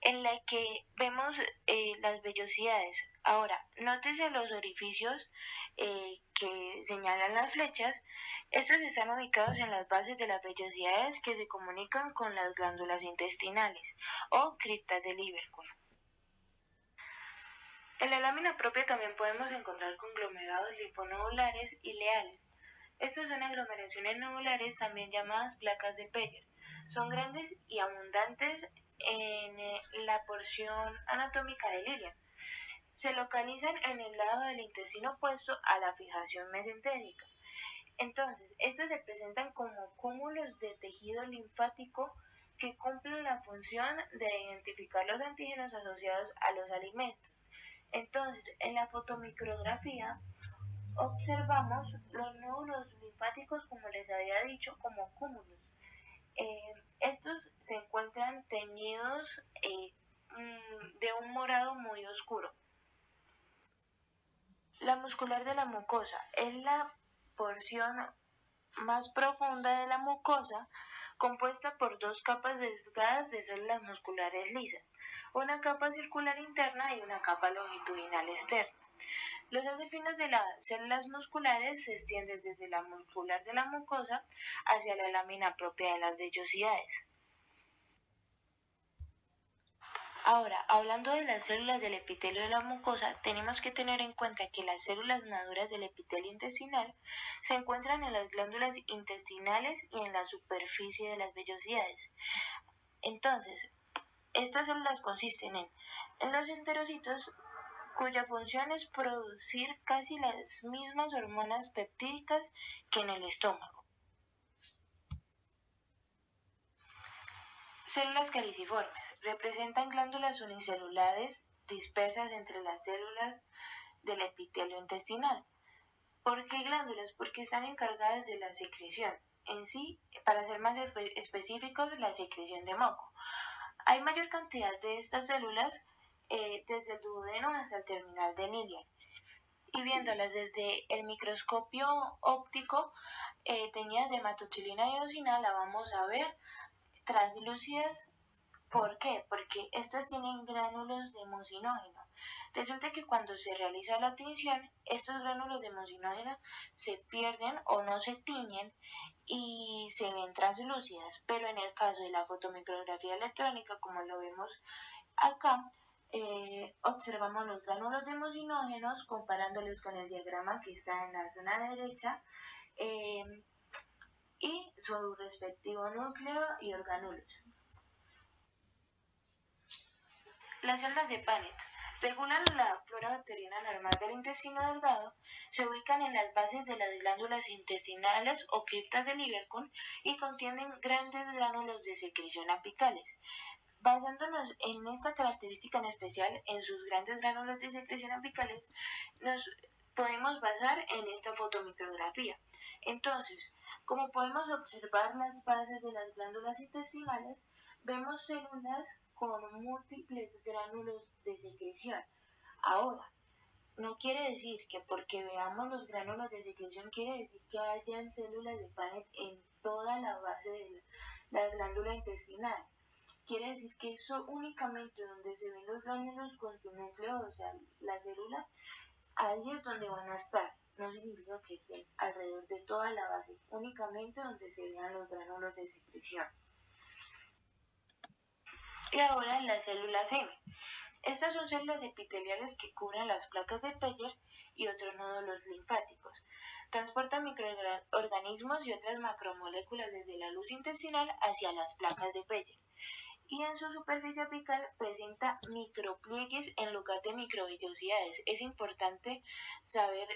en la que vemos eh, las vellosidades. Ahora, nótese los orificios eh, que señalan las flechas. Estos están ubicados en las bases de las vellosidades que se comunican con las glándulas intestinales o criptas del Ibercul. En la lámina propia también podemos encontrar conglomerados linfonodulares y leales. Estos son aglomeraciones nodulares también llamadas placas de Peyer. Son grandes y abundantes en eh, la porción anatómica del ilion. Se localizan en el lado del intestino opuesto a la fijación mesentérica. Entonces, estos se presentan como cúmulos de tejido linfático que cumplen la función de identificar los antígenos asociados a los alimentos. Entonces, en la fotomicrografía observamos los nódulos linfáticos, como les había dicho, como cúmulos. Eh, estos se encuentran teñidos eh, mm, de un morado muy oscuro. La muscular de la mucosa es la porción más profunda de la mucosa compuesta por dos capas desgadas de células musculares lisas, una capa circular interna y una capa longitudinal externa. Los haces finos de las células musculares se extienden desde la muscular de la mucosa hacia la lámina propia de las vellosidades. Ahora, hablando de las células del epitelio de la mucosa, tenemos que tener en cuenta que las células maduras del epitelio intestinal se encuentran en las glándulas intestinales y en la superficie de las vellosidades. Entonces, estas células consisten en, en los enterocitos cuya función es producir casi las mismas hormonas peptídicas que en el estómago. Células caliciformes representan glándulas unicelulares dispersas entre las células del epitelio intestinal. ¿Por qué glándulas? Porque están encargadas de la secreción. En sí, para ser más específicos, la secreción de moco. Hay mayor cantidad de estas células eh, desde el duodeno hasta el terminal del ilion. Y viéndolas desde el microscopio óptico eh, teñidas de hematoxilina y eosina, la vamos a ver translúcidas. ¿Por qué? Porque estas tienen gránulos de mucinógeno. Resulta que cuando se realiza la tinción, estos gránulos de mucinógeno se pierden o no se tiñen y se ven translúcidas, pero en el caso de la fotomicrografía electrónica, como lo vemos acá, eh, observamos los gránulos de comparándolos con el diagrama que está en la zona derecha eh, y su respectivo núcleo y orgánulos. Las células de Panet regulan la flora bacteriana normal del intestino delgado, se ubican en las bases de las glándulas intestinales o criptas del Ibercon y contienen grandes gránulos de secreción apicales. Basándonos en esta característica en especial, en sus grandes gránulos de secreción apicales, nos podemos basar en esta fotomicrografía. Entonces, como podemos observar las bases de las glándulas intestinales, vemos células con múltiples gránulos de secreción. Ahora, no quiere decir que porque veamos los gránulos de secreción quiere decir que hayan células de Panet en toda la base de la glándula intestinal. Quiere decir que eso únicamente donde se ven los gránulos con su núcleo, o sea, la célula, ahí es donde van a estar. No significa que estén alrededor de toda la base, únicamente donde se vean los gránulos de secreción. Y ahora las células M. Estas son células epiteliales que cubren las placas de Peyer y otros nódulos linfáticos. Transportan microorganismos y otras macromoléculas desde la luz intestinal hacia las placas de Peyer. Y en su superficie apical presenta micropliegues en lugar de microvellosidades. Es importante saber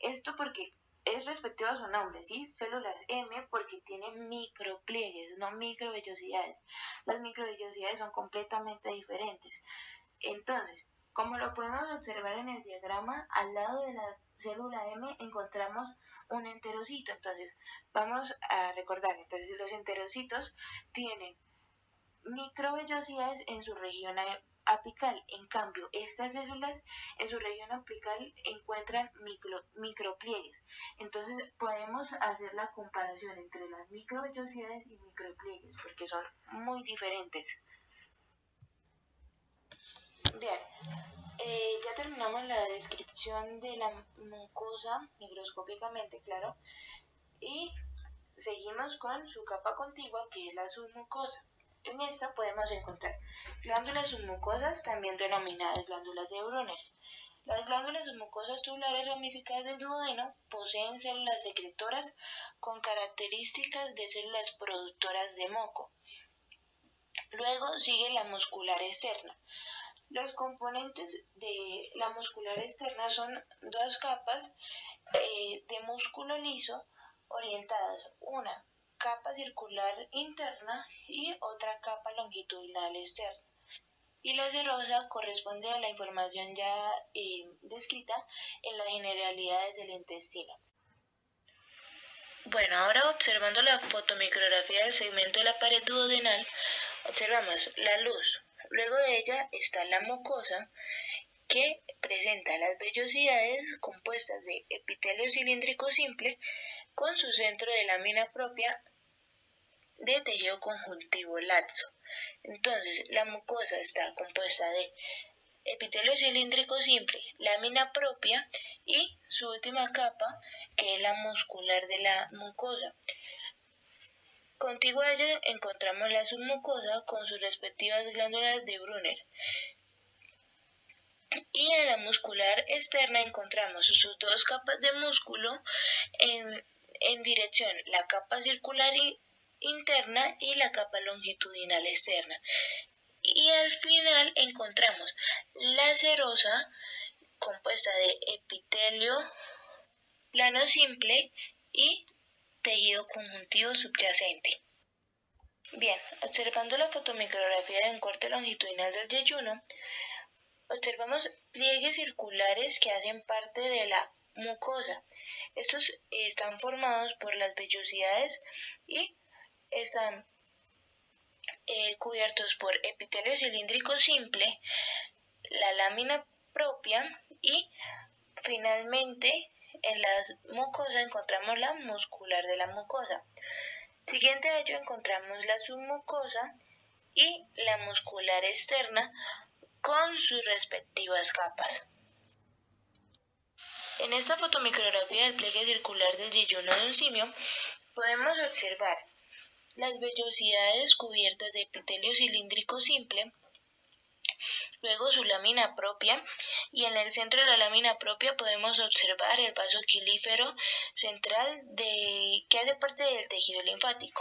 esto porque es respectivo a su nombre, ¿sí? Células M porque tienen micropliegues, no microvellosidades. Las microvellosidades son completamente diferentes. Entonces, como lo podemos observar en el diagrama, al lado de la célula M encontramos un enterocito. Entonces, vamos a recordar, entonces los enterocitos tienen microvellosidades en su región apical. En cambio, estas células en su región apical encuentran micro, micropliegues. Entonces podemos hacer la comparación entre las microvellosidades y micropliegues porque son muy diferentes. Bien, eh, ya terminamos la descripción de la mucosa microscópicamente, claro, y seguimos con su capa contigua que es la submucosa. En esta podemos encontrar glándulas submucosas, también denominadas glándulas de Brunner. Las glándulas submucosas tubulares ramificadas del duodeno poseen células secretoras con características de células productoras de moco. Luego sigue la muscular externa. Los componentes de la muscular externa son dos capas eh, de músculo liso orientadas, una capa circular interna y otra capa longitudinal externa. Y la serosa corresponde a la información ya eh, descrita en las generalidades del intestino. Bueno, ahora observando la fotomicrografía del segmento de la pared duodenal, observamos la luz. Luego de ella está la mucosa, que presenta las vellosidades compuestas de epitelio cilíndrico simple con su centro de lámina propia de tejido conjuntivo laxo. Entonces, la mucosa está compuesta de epitelio cilíndrico simple, lámina propia y su última capa, que es la muscular de la mucosa. Contigua a ella encontramos la submucosa con sus respectivas glándulas de Brunner. Y en la muscular externa encontramos sus dos capas de músculo en en dirección la capa circular interna y la capa longitudinal externa. Y al final encontramos la serosa compuesta de epitelio plano simple y tejido conjuntivo subyacente. Bien, observando la fotomicrografía de un corte longitudinal del yeyuno, observamos pliegues circulares que hacen parte de la mucosa estos están formados por las vellosidades y están eh, cubiertos por epitelio cilíndrico simple, la lámina propia y finalmente en las mucosas encontramos la muscular de la mucosa. Siguiente a ello encontramos la submucosa y la muscular externa con sus respectivas capas. En esta fotomicrografía del pliegue circular del yeyuno de un simio, podemos observar las vellosidades cubiertas de epitelio cilíndrico simple, luego su lámina propia y en el centro de la lámina propia podemos observar el vaso quilífero central que hace parte del tejido linfático.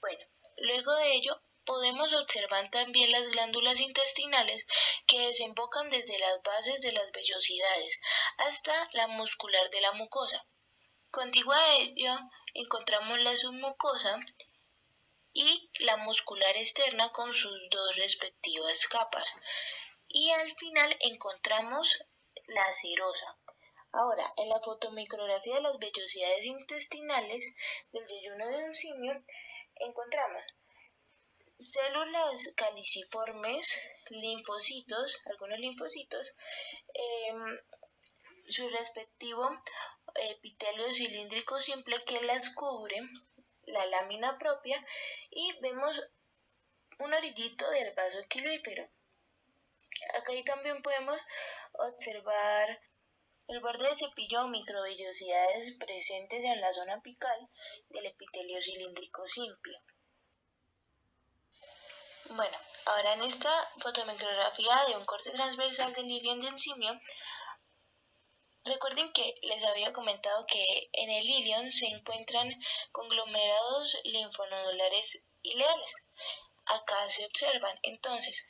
Bueno, luego de ello podemos observar también las glándulas intestinales que desembocan desde las bases de las vellosidades hasta la muscular de la mucosa. Contigua a ello encontramos la submucosa y la muscular externa con sus dos respectivas capas. Y al final encontramos la serosa. Ahora, en la fotomicrografía de las vellosidades intestinales del yeyuno de un simio encontramos células caliciformes, linfocitos, algunos linfocitos, em, su respectivo epitelio cilíndrico simple que las cubre, la lámina propia, y vemos un orillito del vaso equilífero. Acá también podemos observar el borde de cepillo o microvellosidades presentes en la zona apical del epitelio cilíndrico simple. Bueno, ahora en esta fotomicrografía de un corte transversal del ilion del simio, recuerden que les había comentado que en el ilion se encuentran conglomerados linfonodulares ileales. Acá se observan, entonces,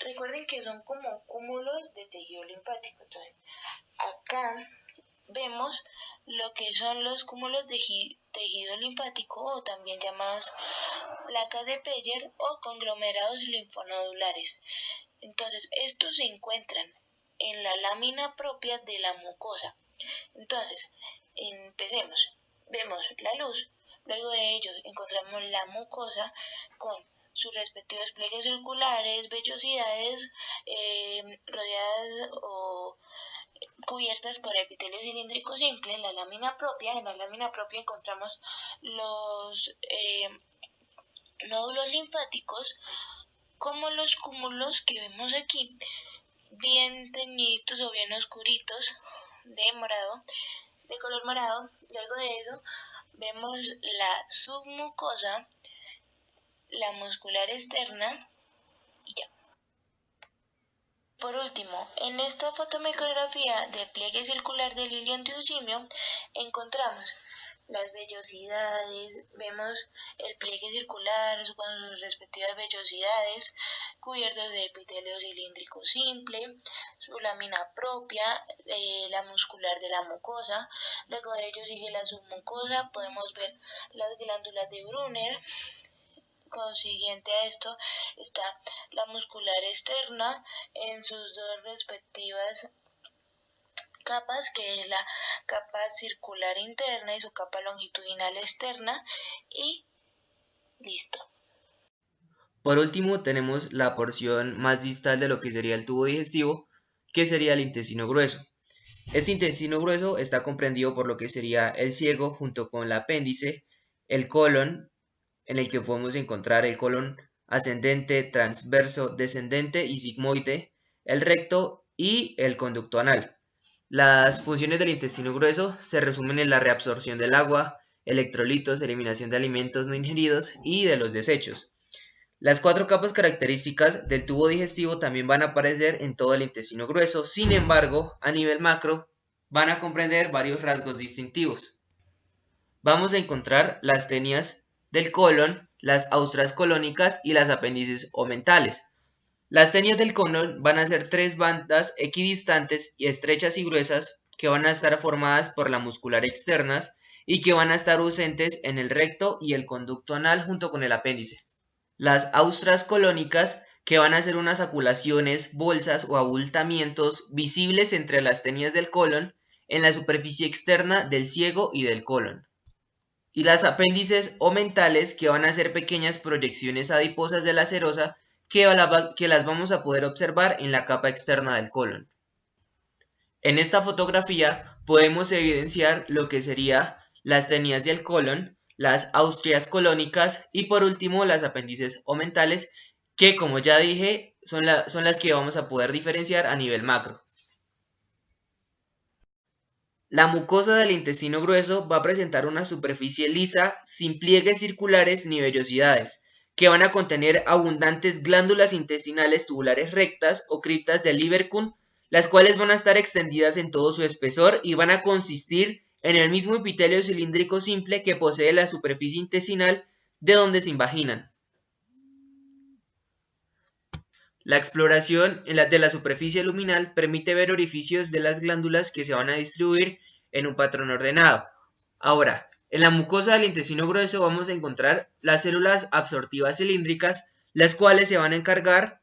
recuerden que son como cúmulos de tejido linfático. Entonces, acá vemos lo que son los cúmulos de tejido linfático o también llamados placas de Peyer o conglomerados linfonodulares. Entonces, estos se encuentran en la lámina propia de la mucosa. Entonces, empecemos. Vemos la luz, luego de ello encontramos la mucosa con sus respectivos pliegues circulares, vellosidades eh, rodeadas o cubiertas por epitelio cilíndrico simple, en la lámina propia. En la lámina propia encontramos los eh, nódulos linfáticos como los cúmulos que vemos aquí, bien teñidos o bien oscuritos de morado, de color morado. Luego de eso vemos la submucosa, la muscular externa y ya. Por último, en esta fotomicrografía de pliegue circular del simio encontramos las vellosidades, vemos el pliegue circular con sus respectivas vellosidades, cubiertos de epitelio cilíndrico simple, su lámina propia, eh, la muscular de la mucosa, luego de ello sigue la submucosa, podemos ver las glándulas de Brunner, consiguiente a esto está la muscular externa en sus dos respectivas capas, que es la capa circular interna y su capa longitudinal externa y listo. Por último tenemos la porción más distal de lo que sería el tubo digestivo, que sería el intestino grueso. Este intestino grueso está comprendido por lo que sería el ciego junto con el apéndice, el colon, en el que podemos encontrar el colon ascendente, transverso, descendente y sigmoide, el recto y el conducto anal. Las funciones del intestino grueso se resumen en la reabsorción del agua, electrolitos, eliminación de alimentos no ingeridos y de los desechos. Las cuatro capas características del tubo digestivo también van a aparecer en todo el intestino grueso, sin embargo, a nivel macro, van a comprender varios rasgos distintivos. Vamos a encontrar las tenias del colon, las austras colónicas y las apéndices omentales. Las tenias del colon van a ser tres bandas equidistantes y estrechas y gruesas que van a estar formadas por la muscular externas y que van a estar ausentes en el recto y el conducto anal junto con el apéndice. Las austras colónicas que van a ser unas aculaciones, bolsas o abultamientos visibles entre las tenias del colon en la superficie externa del ciego y del colon y las apéndices o mentales que van a ser pequeñas proyecciones adiposas de la serosa que, las vamos a poder observar en la capa externa del colon. En esta fotografía podemos evidenciar lo que sería las tenías del colon, las austrias colónicas y por último las apéndices o mentales que como ya dije son, son las que vamos a poder diferenciar a nivel macro. La mucosa del intestino grueso va a presentar una superficie lisa sin pliegues circulares ni vellosidades, que van a contener abundantes glándulas intestinales tubulares rectas o criptas de Lieberkühn, las cuales van a estar extendidas en todo su espesor y van a consistir en el mismo epitelio cilíndrico simple que posee la superficie intestinal de donde se invaginan. La exploración de la superficie luminal permite ver orificios de las glándulas que se van a distribuir en un patrón ordenado. Ahora, en la mucosa del intestino grueso vamos a encontrar las células absortivas cilíndricas, las cuales se van a encargar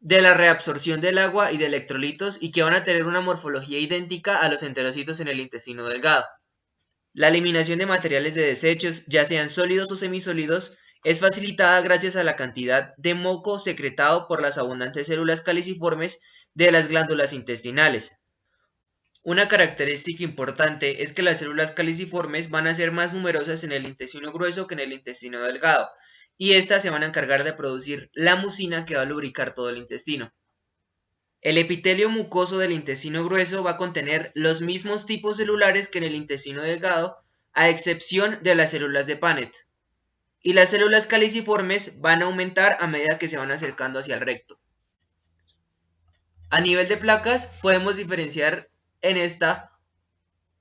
de la reabsorción del agua y de electrolitos y que van a tener una morfología idéntica a los enterocitos en el intestino delgado. La eliminación de materiales de desechos, ya sean sólidos o semisólidos, es facilitada gracias a la cantidad de moco secretado por las abundantes células caliciformes de las glándulas intestinales. Una característica importante es que las células caliciformes van a ser más numerosas en el intestino grueso que en el intestino delgado, y estas se van a encargar de producir la mucina que va a lubricar todo el intestino. El epitelio mucoso del intestino grueso va a contener los mismos tipos celulares que en el intestino delgado, a excepción de las células de Panet y las células caliciformes van a aumentar a medida que se van acercando hacia el recto. A nivel de placas podemos diferenciar en esta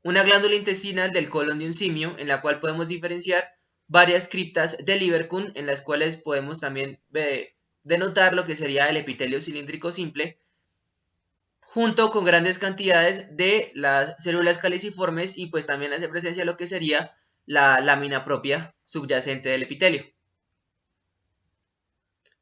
una glándula intestinal del colon de un simio en la cual podemos diferenciar varias criptas de Lieberkühn en las cuales podemos también denotar lo que sería el epitelio cilíndrico simple junto con grandes cantidades de las células caliciformes y pues también hace presencia lo que sería la lámina propia subyacente del epitelio.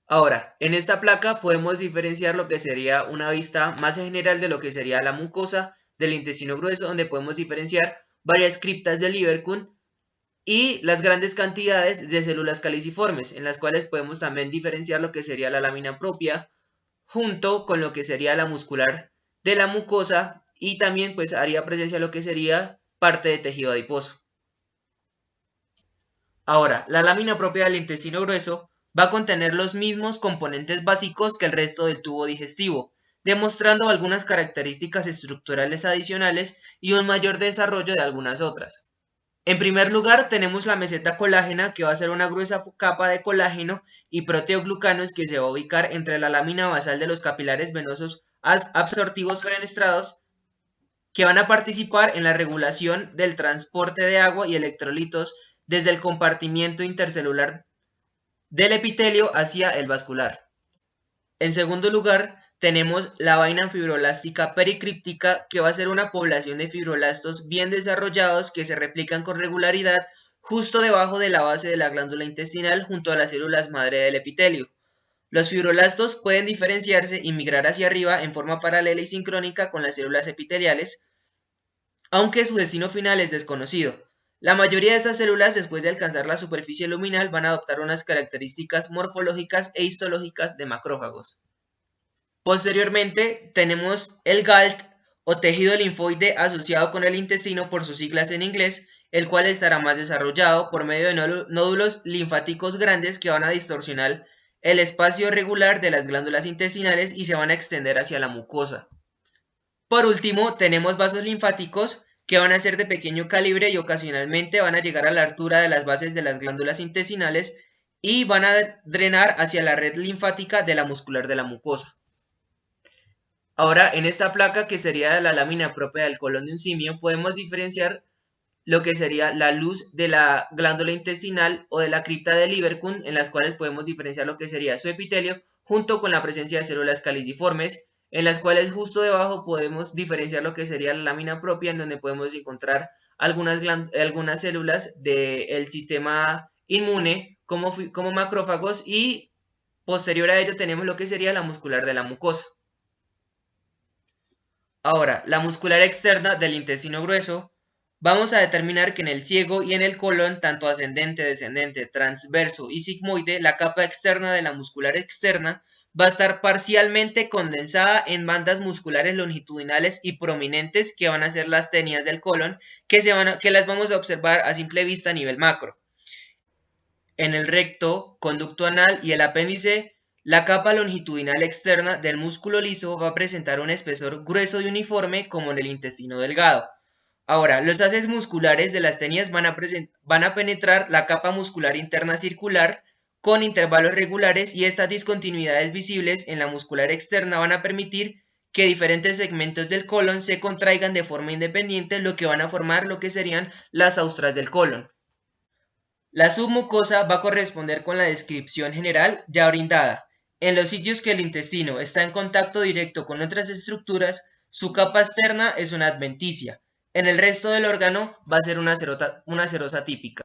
Ahora, en esta placa podemos diferenciar lo que sería una vista más general de lo que sería la mucosa del intestino grueso, donde podemos diferenciar varias criptas de Lieberkühn y las grandes cantidades de células caliciformes, en las cuales podemos también diferenciar lo que sería la lámina propia, junto con lo que sería la muscular de la mucosa y también pues haría presencia lo que sería parte de tejido adiposo. Ahora, la lámina propia del intestino grueso va a contener los mismos componentes básicos que el resto del tubo digestivo, demostrando algunas características estructurales adicionales y un mayor desarrollo de algunas otras. En primer lugar, tenemos la meseta colágena, que va a ser una gruesa capa de colágeno y proteoglucanos que se va a ubicar entre la lámina basal de los capilares venosos absortivos fenestrados, que van a participar en la regulación del transporte de agua y electrolitos desde el compartimiento intercelular del epitelio hacia el vascular. En segundo lugar, tenemos la vaina fibrolástica pericríptica, que va a ser una población de fibrolastos bien desarrollados que se replican con regularidad justo debajo de la base de la glándula intestinal junto a las células madre del epitelio. Los fibrolastos pueden diferenciarse y migrar hacia arriba en forma paralela y sincrónica con las células epiteliales, aunque su destino final es desconocido. La mayoría de estas células, después de alcanzar la superficie luminal, van a adoptar unas características morfológicas e histológicas de macrófagos. Posteriormente, tenemos el GALT o tejido linfoide asociado con el intestino por sus siglas en inglés, el cual estará más desarrollado por medio de nódulos linfáticos grandes que van a distorsionar el espacio regular de las glándulas intestinales y se van a extender hacia la mucosa. Por último, tenemos vasos linfáticos que van a ser de pequeño calibre y ocasionalmente van a llegar a la altura de las bases de las glándulas intestinales y van a drenar hacia la red linfática de la muscular de la mucosa. Ahora, en esta placa que sería la lámina propia del colon de un simio, podemos diferenciar lo que sería la luz de la glándula intestinal o de la cripta de Lieberkühn, en las cuales podemos diferenciar lo que sería su epitelio, junto con la presencia de células caliciformes, en las cuales justo debajo podemos diferenciar lo que sería la lámina propia, en donde podemos encontrar algunas, algunas células del sistema inmune como, como macrófagos y posterior a ello tenemos lo que sería la muscular de la mucosa. Ahora, la muscular externa del intestino grueso, vamos a determinar que en el ciego y en el colon, tanto ascendente, descendente, transverso y sigmoide, la capa externa de la muscular externa va a estar parcialmente condensada en bandas musculares longitudinales y prominentes que van a ser las tenias del colon, que, se van que las vamos a observar a simple vista a nivel macro. En el recto, conducto anal y el apéndice, la capa longitudinal externa del músculo liso va a presentar un espesor grueso y uniforme como en el intestino delgado. Ahora, los haces musculares de las tenias van a, van a penetrar la capa muscular interna circular con intervalos regulares y estas discontinuidades visibles en la muscular externa van a permitir que diferentes segmentos del colon se contraigan de forma independiente, lo que van a formar lo que serían las austras del colon. La submucosa va a corresponder con la descripción general ya brindada. En los sitios que el intestino está en contacto directo con otras estructuras, su capa externa es una adventicia. En el resto del órgano va a ser una, una serosa típica.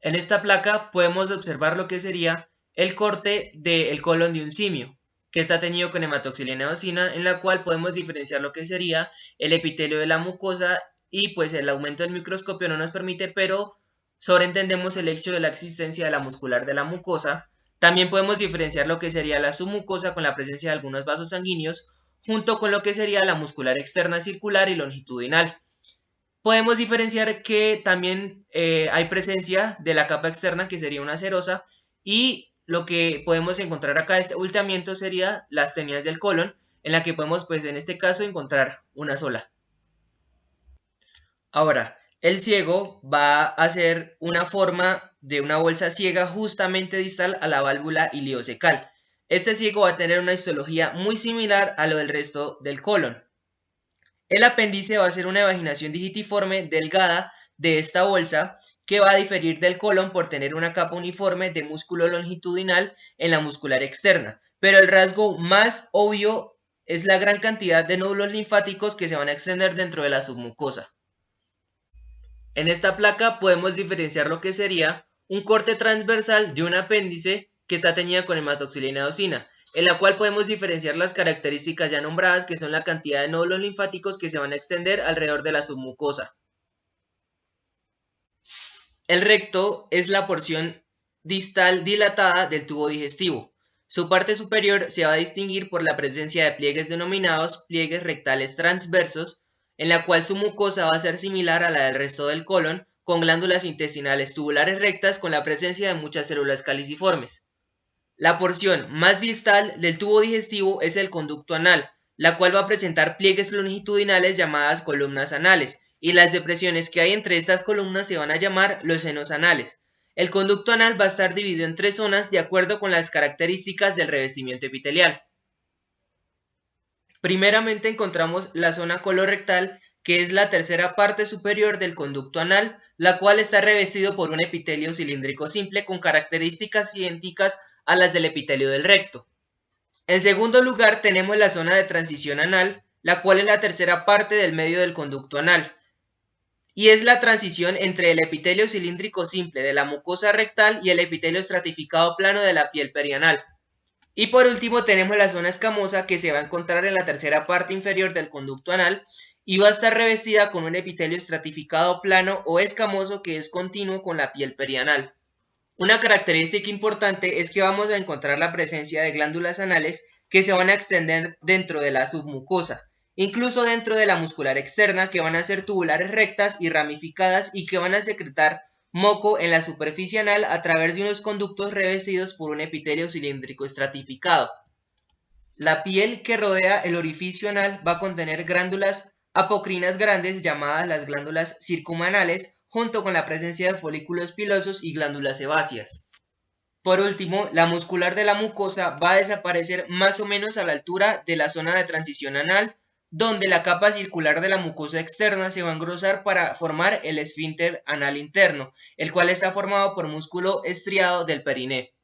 En esta placa podemos observar lo que sería el corte del colon de un simio, que está teñido con hematoxilina eosina, en la cual podemos diferenciar lo que sería el epitelio de la mucosa y pues el aumento del microscopio no nos permite, pero sobreentendemos el hecho de la existencia de la muscular de la mucosa, también podemos diferenciar lo que sería la submucosa con la presencia de algunos vasos sanguíneos, junto con lo que sería la muscular externa circular y longitudinal. Podemos diferenciar que también eh, hay presencia de la capa externa, que sería una serosa, y lo que podemos encontrar acá, este ultramiento sería las tenias del colon, en la que podemos, pues en este caso, encontrar una sola. Ahora, el ciego va a hacer una forma de una bolsa ciega justamente distal a la válvula iliocecal. Este ciego va a tener una histología muy similar a lo del resto del colon. El apéndice va a ser una vaginación digitiforme delgada de esta bolsa que va a diferir del colon por tener una capa uniforme de músculo longitudinal en la muscular externa, pero el rasgo más obvio es la gran cantidad de nódulos linfáticos que se van a extender dentro de la submucosa. En esta placa podemos diferenciar lo que sería un corte transversal de un apéndice que está teñida con hematoxilina eosina, en la cual podemos diferenciar las características ya nombradas que son la cantidad de nódulos linfáticos que se van a extender alrededor de la submucosa. El recto es la porción distal dilatada del tubo digestivo. Su parte superior se va a distinguir por la presencia de pliegues denominados pliegues rectales transversos, en la cual su mucosa va a ser similar a la del resto del colon, con glándulas intestinales tubulares rectas con la presencia de muchas células caliciformes. La porción más distal del tubo digestivo es el conducto anal, la cual va a presentar pliegues longitudinales llamadas columnas anales, y las depresiones que hay entre estas columnas se van a llamar los senos anales. El conducto anal va a estar dividido en tres zonas de acuerdo con las características del revestimiento epitelial. Primeramente encontramos la zona colorectal, que es la tercera parte superior del conducto anal, la cual está revestido por un epitelio cilíndrico simple con características idénticas a las del epitelio del recto. En segundo lugar tenemos la zona de transición anal, la cual es la tercera parte del medio del conducto anal, y es la transición entre el epitelio cilíndrico simple de la mucosa rectal y el epitelio estratificado plano de la piel perianal. Y por último tenemos la zona escamosa que se va a encontrar en la tercera parte inferior del conducto anal y va a estar revestida con un epitelio estratificado plano o escamoso que es continuo con la piel perianal. Una característica importante es que vamos a encontrar la presencia de glándulas anales que se van a extender dentro de la submucosa, incluso dentro de la muscular externa que van a ser tubulares rectas y ramificadas y que van a secretar moco en la superficie anal a través de unos conductos revestidos por un epitelio cilíndrico estratificado. La piel que rodea el orificio anal va a contener glándulas apocrinas grandes llamadas las glándulas circumanales junto con la presencia de folículos pilosos y glándulas sebáceas. Por último, la muscular de la mucosa va a desaparecer más o menos a la altura de la zona de transición anal donde la capa circular de la mucosa externa se va a engrosar para formar el esfínter anal interno, el cual está formado por músculo estriado del periné.